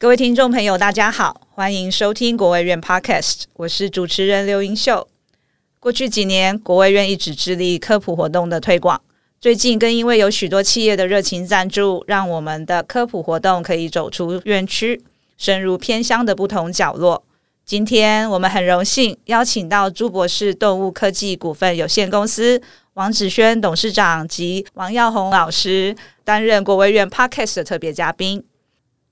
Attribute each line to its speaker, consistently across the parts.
Speaker 1: 各位听众朋友，大家好，欢迎收听国卫院 Podcast，我是主持人刘英秀。过去几年，国卫院一直致力科普活动的推广，最近更因为有许多企业的热情赞助，让我们的科普活动可以走出院区，深入偏乡的不同角落。今天我们很荣幸邀请到朱博士动物科技股份有限公司王子轩董事长及王耀宏老师担任国卫院 Podcast 的特别嘉宾。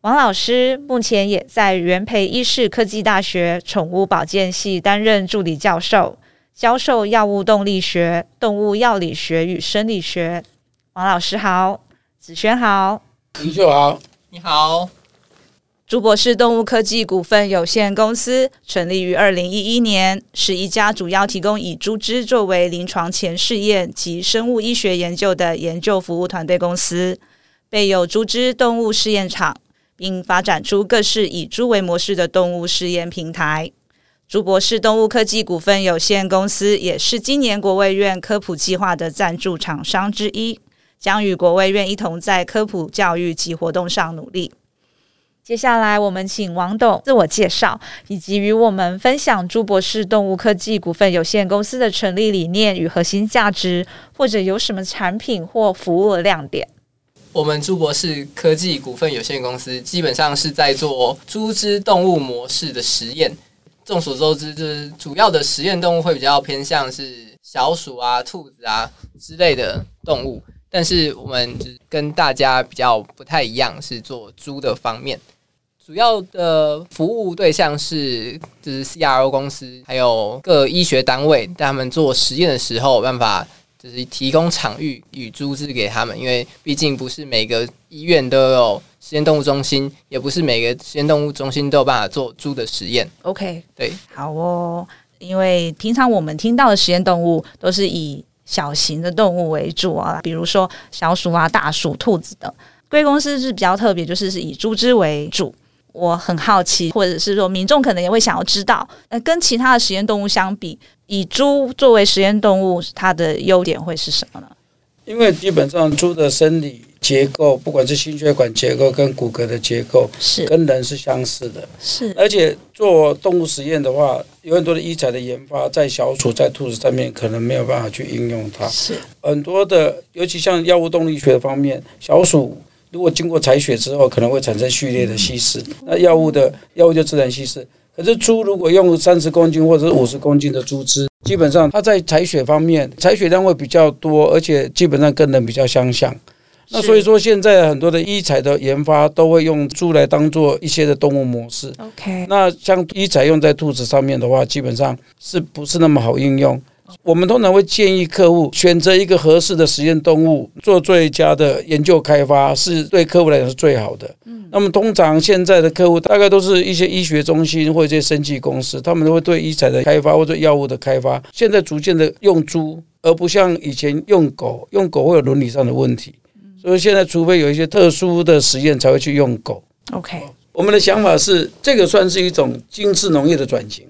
Speaker 1: 王老师目前也在元培医事科技大学宠物保健系担任助理教授，教授药物动力学、动物药理学与生理学。王老师好，子轩好，
Speaker 2: 林秀好，
Speaker 3: 你好。
Speaker 1: 朱博士动物科技股份有限公司成立于二零一一年，是一家主要提供以猪只作为临床前试验及生物医学研究的研究服务团队公司，备有猪只动物试验场。并发展出各式以猪为模式的动物试验平台。朱博士动物科技股份有限公司也是今年国卫院科普计划的赞助厂商之一，将与国卫院一同在科普教育及活动上努力。接下来，我们请王董自我介绍，以及与我们分享朱博士动物科技股份有限公司的成立理念与核心价值，或者有什么产品或服务的亮点。
Speaker 3: 我们朱博士科技股份有限公司基本上是在做猪只动物模式的实验。众所周知，就是主要的实验动物会比较偏向是小鼠啊、兔子啊之类的动物。但是我们跟大家比较不太一样，是做猪的方面。主要的服务对象是就是 CRO 公司，还有各医学单位，在他们做实验的时候，办法。就是提供场域与猪只给他们，因为毕竟不是每个医院都有实验动物中心，也不是每个实验动物中心都有办法做猪的实验。
Speaker 1: OK，
Speaker 3: 对，
Speaker 1: 好哦。因为平常我们听到的实验动物都是以小型的动物为主啊，比如说小鼠啊、大鼠、兔子等。贵公司是比较特别，就是是以猪只为主。我很好奇，或者是说民众可能也会想要知道，呃，跟其他的实验动物相比。以猪作为实验动物，它的优点会是什么呢？
Speaker 2: 因为基本上猪的生理结构，不管是心血管结构跟骨骼的结构，是跟人是相似的。
Speaker 1: 是，
Speaker 2: 而且做动物实验的话，有很多的医材的研发，在小鼠、在兔子上面可能没有办法去应用它。
Speaker 1: 是
Speaker 2: 很多的，尤其像药物动力学的方面，小鼠如果经过采血之后，可能会产生序列的稀释，嗯、那药物的药物就自然稀释。可是猪如果用三十公斤或者是五十公斤的猪只，基本上它在采血方面采血量会比较多，而且基本上跟人比较相像。那所以说现在很多的医材的研发都会用猪来当做一些的动物模式。
Speaker 1: OK，
Speaker 2: 那像医材用在兔子上面的话，基本上是不是那么好应用？我们通常会建议客户选择一个合适的实验动物做最佳的研究开发，是对客户来讲是最好的。嗯，那么通常现在的客户大概都是一些医学中心或者一些生技公司，他们都会对医材的开发或者药物的开发，现在逐渐的用猪，而不像以前用狗，用狗会有伦理上的问题。所以现在除非有一些特殊的实验才会去用狗。
Speaker 1: OK，
Speaker 2: 我们的想法是这个算是一种精致农业的转型，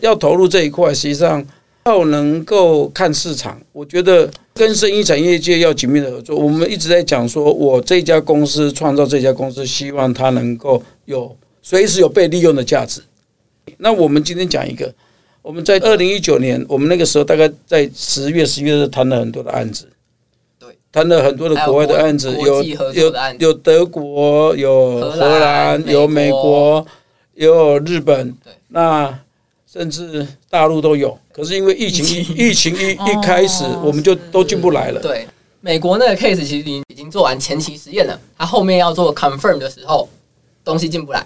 Speaker 2: 要投入这一块，实际上。要能够看市场，我觉得跟生意产业界要紧密的合作。我们一直在讲说，我这家公司创造这家公司，希望它能够有随时有被利用的价值。那我们今天讲一个，我们在二零一九年，我们那个时候大概在十月、十一月谈了很多的案子，
Speaker 3: 对，
Speaker 2: 谈了很多的国外的案子，有有有德国，有荷兰，有美国，有日本，那甚至大陆都有。可是因为疫情，疫情，疫情一一开始，我们就都进不来了。
Speaker 3: 对，美国那个 case 其实已已经做完前期实验了，他后面要做 confirm 的时候，东西进不来，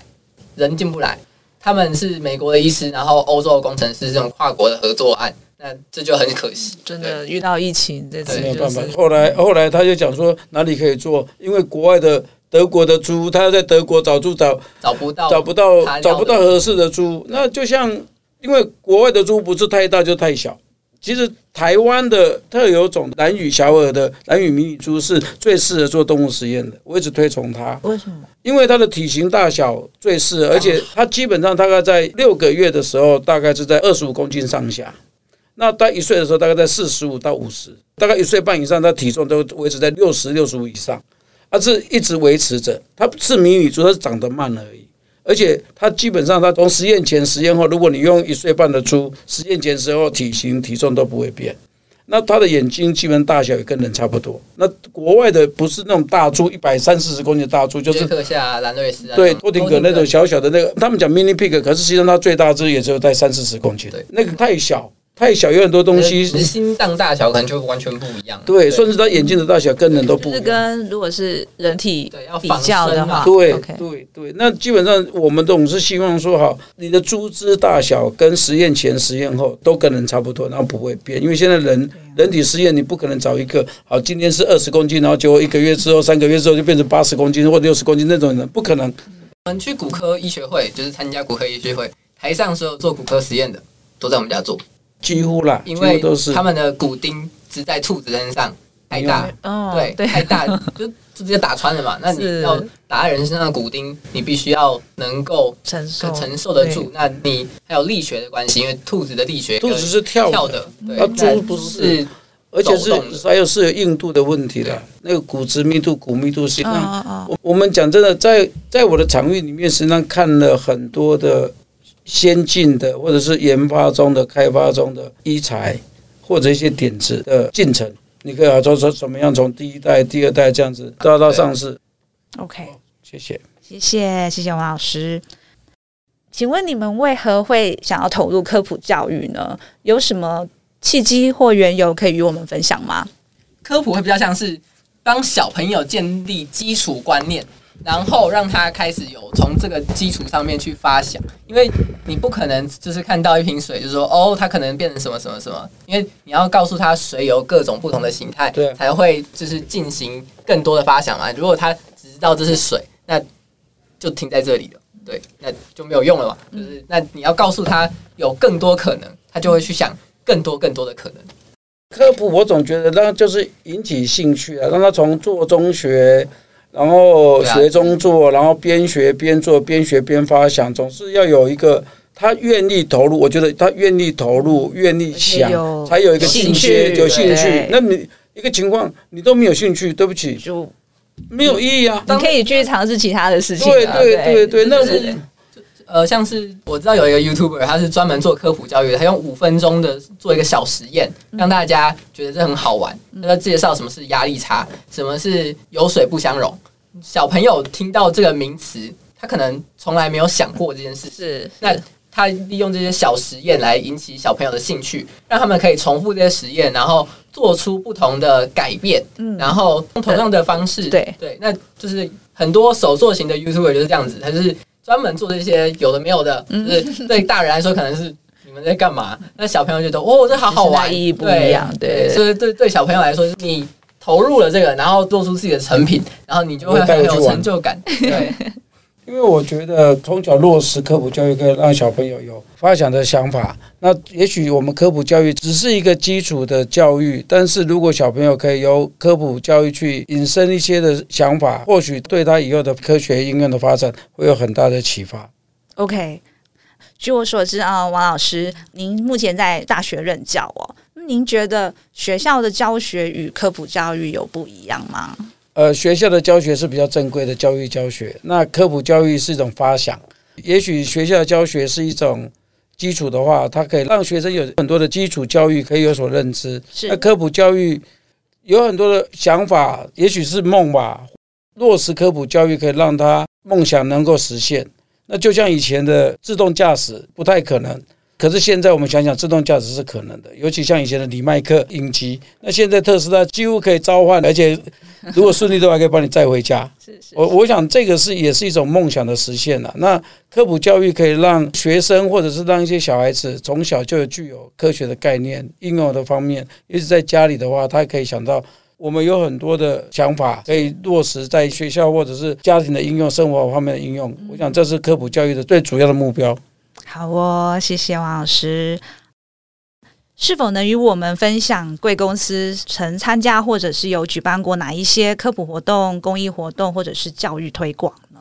Speaker 3: 人进不来。他们是美国的医师，然后欧洲的工程师这种跨国的合作案，那这就很可惜。
Speaker 1: 真的遇到疫情，这次
Speaker 2: 没有办法。后来后来他就讲说哪里可以做，因为国外的德国的猪，他要在德国找猪找
Speaker 3: 找不到，
Speaker 2: 找不到找不到合适的猪，那就像。因为国外的猪不是太大就太小，其实台湾的特有种蓝羽小耳的蓝羽迷你猪是最适合做动物实验的，我一直推崇它。
Speaker 1: 为什么？
Speaker 2: 因为它的体型大小最适合，而且它基本上大概在六个月的时候，大概是在二十五公斤上下。那到一岁的时候，大概在四十五到五十，大概一岁半以上，它体重都维持在六十六十五以上，它是一直维持着。它是迷你猪，它是长得慢而已。而且它基本上它从实验前、实验后，如果你用一岁半的猪，实验前、实验后体型、体重都不会变。那它的眼睛基本大小也跟人差不多。那国外的不是那种大猪，一百三四十公斤的大猪，就是
Speaker 3: 克夏、兰瑞斯啊，
Speaker 2: 对，托廷格那种小小的那个，他们讲 mini pig，可是实际上它最大只也只有在三四十公斤，对，那个太小。太小，有很多东西，
Speaker 3: 心脏大小可能就完全不一样。
Speaker 2: 对，甚至他眼睛的大小跟人都不一样。
Speaker 1: 就是跟如果是人体比较的话，
Speaker 2: 对对对，那基本上我们总是希望说，好，你的猪只大小跟实验前、实验后都跟人差不多，然后不会变。因为现在人人体实验，你不可能找一个好，今天是二十公斤，然后结果一个月之后、三个月之后就变成八十公斤或六十公斤那种人，不可能。
Speaker 3: 我们去骨科医学会，就是参加骨科医学会，台上所有做骨科实验的都在我们家做。
Speaker 2: 几乎啦，
Speaker 3: 因为都是他们的骨钉只在兔子身上太大，对对，太大就就直接打穿了嘛。那你要打在人身上的骨钉，你必须要能够承受承受得住。那你还有力学的关系，因为兔子的力学，
Speaker 2: 兔子是跳跳的，它猪不是，而且是还有是有硬度的问题的。那个骨质密度、骨密度是。我我们讲真的，在在我的场域里面，实际上看了很多的。先进的或者是研发中的、开发中的医材，或者一些点子的进程，你可以好说说怎么样从第一代、第二代这样子到到上市。
Speaker 1: OK，
Speaker 2: 谢谢，
Speaker 1: 谢谢，谢谢王老师。请问你们为何会想要投入科普教育呢？有什么契机或缘由可以与我们分享吗？
Speaker 3: 科普会比较像是帮小朋友建立基础观念。然后让他开始有从这个基础上面去发想，因为你不可能就是看到一瓶水就说哦，它可能变成什么什么什么，因为你要告诉他水有各种不同的形态，对，才会就是进行更多的发想啊。如果他只知道这是水，那就停在这里了，对，那就没有用了嘛。就是那你要告诉他有更多可能，他就会去想更多更多的可能。
Speaker 2: 科普我总觉得那就是引起兴趣啊，让他从做中学。然后学中做，然后边学边做，边学边发想，总是要有一个他愿意投入。我觉得他愿意投入，愿意想，才有一个兴趣，有兴趣。那你一个情况你都没有兴趣，对不起，就没有意义啊。
Speaker 1: 你可以去尝试其他的事情。
Speaker 2: 对对对对，那是
Speaker 3: 呃，像是我知道有一个 YouTuber，他是专门做科普教育的，他用五分钟的做一个小实验，让大家觉得这很好玩。他介绍什么是压力差，什么是油水不相容。小朋友听到这个名词，他可能从来没有想过这件事。是，那他利用这些小实验来引起小朋友的兴趣，让他们可以重复这些实验，然后做出不同的改变。嗯，然后用同样的方式，对对，那就是很多手作型的 YouTuber 就是这样子，他就是专门做这些有的没有的。就是对大人来说，可能是你们在干嘛？那小朋友觉得哦，这好好玩，
Speaker 1: 意义不一样。对，
Speaker 3: 所以对对小朋友来说，你。投入了这个，然后做出自己的成品，然后你就会很有成就感。对，
Speaker 2: 因为我觉得从小落实科普教育，可以让小朋友有发想的想法。那也许我们科普教育只是一个基础的教育，但是如果小朋友可以由科普教育去引申一些的想法，或许对他以后的科学应用的发展会有很大的启发。
Speaker 1: OK，据我所知啊，王老师，您目前在大学任教哦。您觉得学校的教学与科普教育有不一样吗？
Speaker 2: 呃，学校的教学是比较正规的教育教学，那科普教育是一种发想。也许学校的教学是一种基础的话，它可以让学生有很多的基础教育可以有所认知。是。那科普教育有很多的想法，也许是梦吧。落实科普教育可以让他梦想能够实现。那就像以前的自动驾驶，不太可能。可是现在我们想想，自动驾驶是可能的，尤其像以前的李麦克影集，那现在特斯拉几乎可以召唤，而且如果顺利的话，可以帮你载回家。是是，我我想这个是也是一种梦想的实现了。那科普教育可以让学生或者是让一些小孩子从小就有具有科学的概念，应用的方面，一直在家里的话，他可以想到我们有很多的想法可以落实在学校或者是家庭的应用、生活方面的应用。我想这是科普教育的最主要的目标。
Speaker 1: 好哦，谢谢王老师。是否能与我们分享贵公司曾参加或者是有举办过哪一些科普活动、公益活动或者是教育推广呢？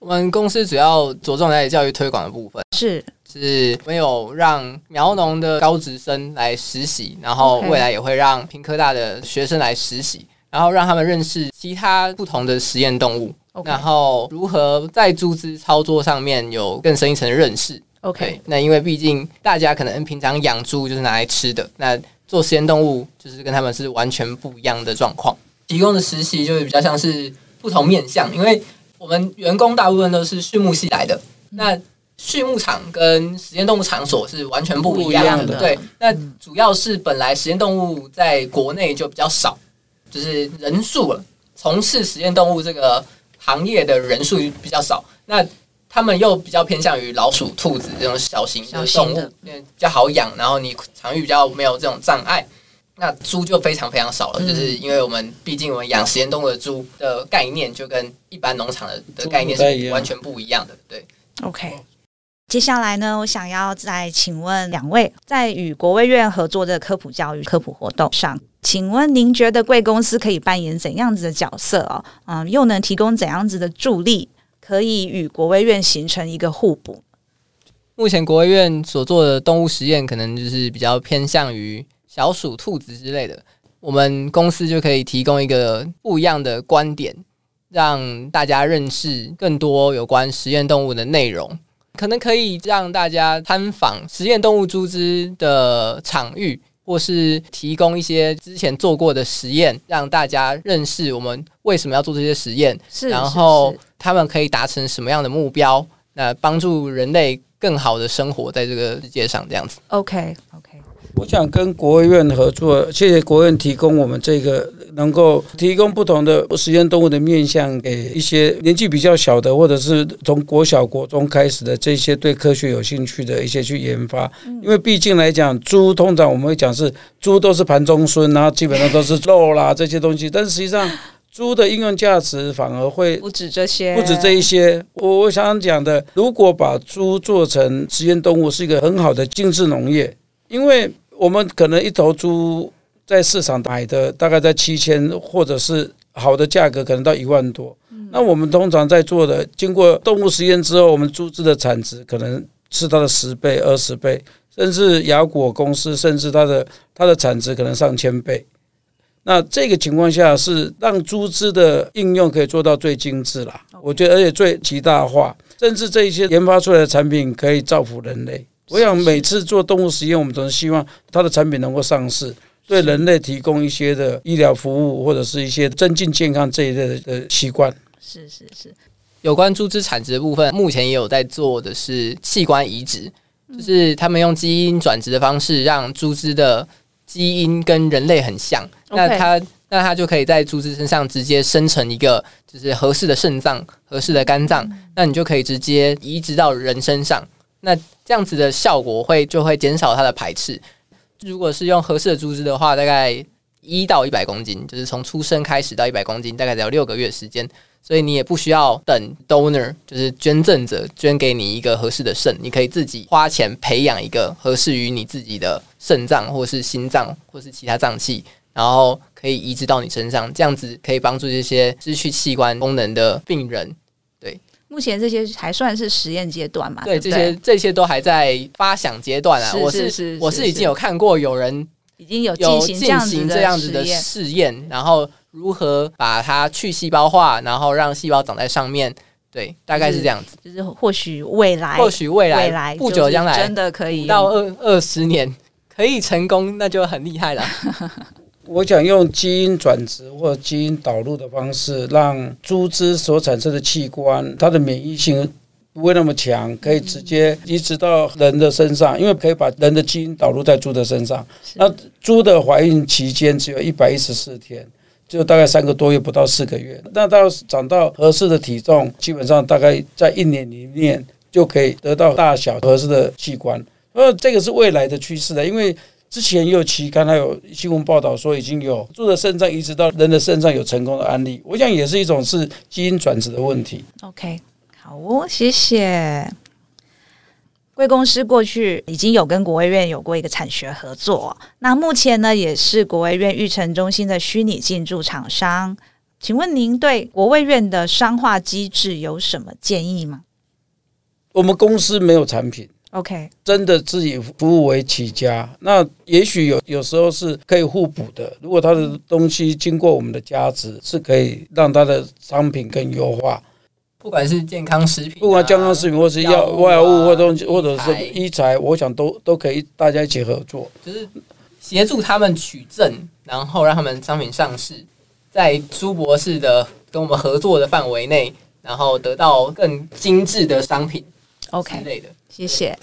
Speaker 3: 我们公司主要着重在教育推广的部分，
Speaker 1: 是
Speaker 3: 是没有让苗农的高职生来实习，然后未来也会让屏科大的学生来实习，然后让他们认识其他不同的实验动物。然后如何在猪只操作上面有更深一层的认识。
Speaker 1: OK，
Speaker 3: 那因为毕竟大家可能平常养猪就是拿来吃的，那做实验动物就是跟他们是完全不一样的状况。提供的实习就是比较像是不同面向，因为我们员工大部分都是畜牧系来的，那畜牧场跟实验动物场所是完全不一样的。
Speaker 2: 不一样的
Speaker 3: 对，那主要是本来实验动物在国内就比较少，就是人数了，从事实验动物这个行业的人数比较少。那他们又比较偏向于老鼠、兔子这种小型的动物，因为比较好养，然后你场域比较没有这种障碍。那猪就非常非常少了，就是因为我们毕竟我们养实验动物的猪的概念就跟一般农场的的概念是完全不一样的。对
Speaker 1: ，OK。接下来呢，我想要再请问两位，在与国卫院合作的科普教育科普活动上，请问您觉得贵公司可以扮演怎样子的角色哦？嗯，又能提供怎样子的助力？可以与国卫院形成一个互补。
Speaker 3: 目前国卫院所做的动物实验，可能就是比较偏向于小鼠、兔子之类的。我们公司就可以提供一个不一样的观点，让大家认识更多有关实验动物的内容。可能可以让大家参访实验动物猪只的场域。或是提供一些之前做过的实验，让大家认识我们为什么要做这些实验，
Speaker 1: 是
Speaker 3: 然后他们可以达成什么样的目标，那帮助人类更好的生活在这个世界上，这样子。
Speaker 1: OK OK。
Speaker 2: 我想跟国卫院合作，谢谢国卫院提供我们这个能够提供不同的实验动物的面向给一些年纪比较小的，或者是从国小、国中开始的这些对科学有兴趣的一些去研发。因为毕竟来讲，猪通常我们会讲是猪都是盘中孙，然后基本上都是肉啦这些东西，但实际上猪的应用价值反而会
Speaker 1: 不止这些，
Speaker 2: 不止这一些。我我想讲的，如果把猪做成实验动物，是一个很好的精致农业，因为。我们可能一头猪在市场买的大概在七千，或者是好的价格可能到一万多。那我们通常在做的，经过动物实验之后，我们猪只的产值可能是它的十倍、二十倍，甚至雅果公司甚至它的它的产值可能上千倍。那这个情况下是让猪只的应用可以做到最精致了，我觉得而且最极大化，甚至这一些研发出来的产品可以造福人类。我想每次做动物实验，我们总是希望它的产品能够上市，对人类提供一些的医疗服务，或者是一些增进健康这一类的习惯。
Speaker 1: 是是是，
Speaker 3: 有关猪只产值的部分，目前也有在做的是器官移植，就是他们用基因转植的方式，让猪只的基因跟人类很像，那它那它就可以在猪只身上直接生成一个就是合适的肾脏、合适的肝脏，那你就可以直接移植到人身上。那这样子的效果会就会减少它的排斥。如果是用合适的猪只的话，大概一到一百公斤，就是从出生开始到一百公斤，大概只要六个月时间。所以你也不需要等 donor，就是捐赠者捐给你一个合适的肾，你可以自己花钱培养一个合适于你自己的肾脏，或是心脏，或是其他脏器，然后可以移植到你身上。这样子可以帮助这些失去器官功能的病人。
Speaker 1: 对目前这些还算是实验阶段嘛？
Speaker 3: 对，
Speaker 1: 对对
Speaker 3: 这些这些都还在发想阶段啊。我是，是，是，是我是已经有看过有人
Speaker 1: 已经有进行这样子的
Speaker 3: 试验，然后如何把它去细胞化，然后让细胞长在上面。对，大概是这样子。
Speaker 1: 就是或许未来，
Speaker 3: 或许未来，
Speaker 1: 未来
Speaker 3: 不久将来
Speaker 1: 真的可以
Speaker 3: 到二二十年可以成功，那就很厉害了。
Speaker 2: 我想用基因转植或基因导入的方式，让猪只所产生的器官，它的免疫性不会那么强，可以直接移植到人的身上，因为可以把人的基因导入在猪的身上。那猪的怀孕期间只有一百一十四天，就大概三个多月，不到四个月。那到长到合适的体重，基本上大概在一年里面就可以得到大小合适的器官。呃，这个是未来的趋势的，因为。之前也有期刊，还有新闻报道说，已经有猪的肾脏移植到人的身上有成功的案例。我想也是一种是基因转殖的问题。
Speaker 1: OK，好哦，谢谢。贵公司过去已经有跟国卫院有过一个产学合作，那目前呢也是国卫院育成中心的虚拟进驻厂商。请问您对国卫院的商化机制有什么建议吗？
Speaker 2: 我们公司没有产品。
Speaker 1: OK，
Speaker 2: 真的自己服务为起家，那也许有有时候是可以互补的。如果他的东西经过我们的加持，是可以让他的商品更优化。
Speaker 3: 不管是健康食品、啊，
Speaker 2: 不管健康食品，或是药外物，或东西或者是医材，我想都都可以大家一起合作，
Speaker 3: 就是协助他们取证，然后让他们商品上市，在朱博士的跟我们合作的范围内，然后得到更精致的商品。OK，之类的，
Speaker 1: 谢谢。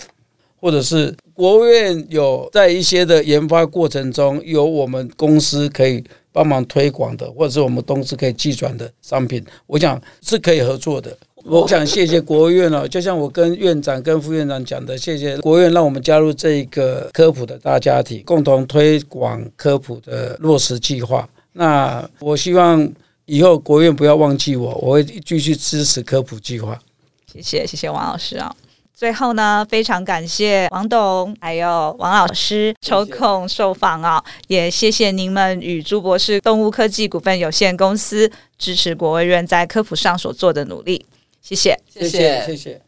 Speaker 2: 或者是国务院有在一些的研发过程中，有我们公司可以帮忙推广的，或者是我们公司可以寄转的商品，我想是可以合作的。我想谢谢国务院了，就像我跟院长跟副院长讲的，谢谢国务院让我们加入这一个科普的大家庭，共同推广科普的落实计划。那我希望以后国务院不要忘记我，我会继续支持科普计划。
Speaker 1: 谢谢，谢谢王老师啊！最后呢，非常感谢王董还有王老师抽空受访啊，也谢谢您们与朱博士动物科技股份有限公司支持国卫院在科普上所做的努力，谢谢，
Speaker 2: 谢谢，谢谢。谢谢。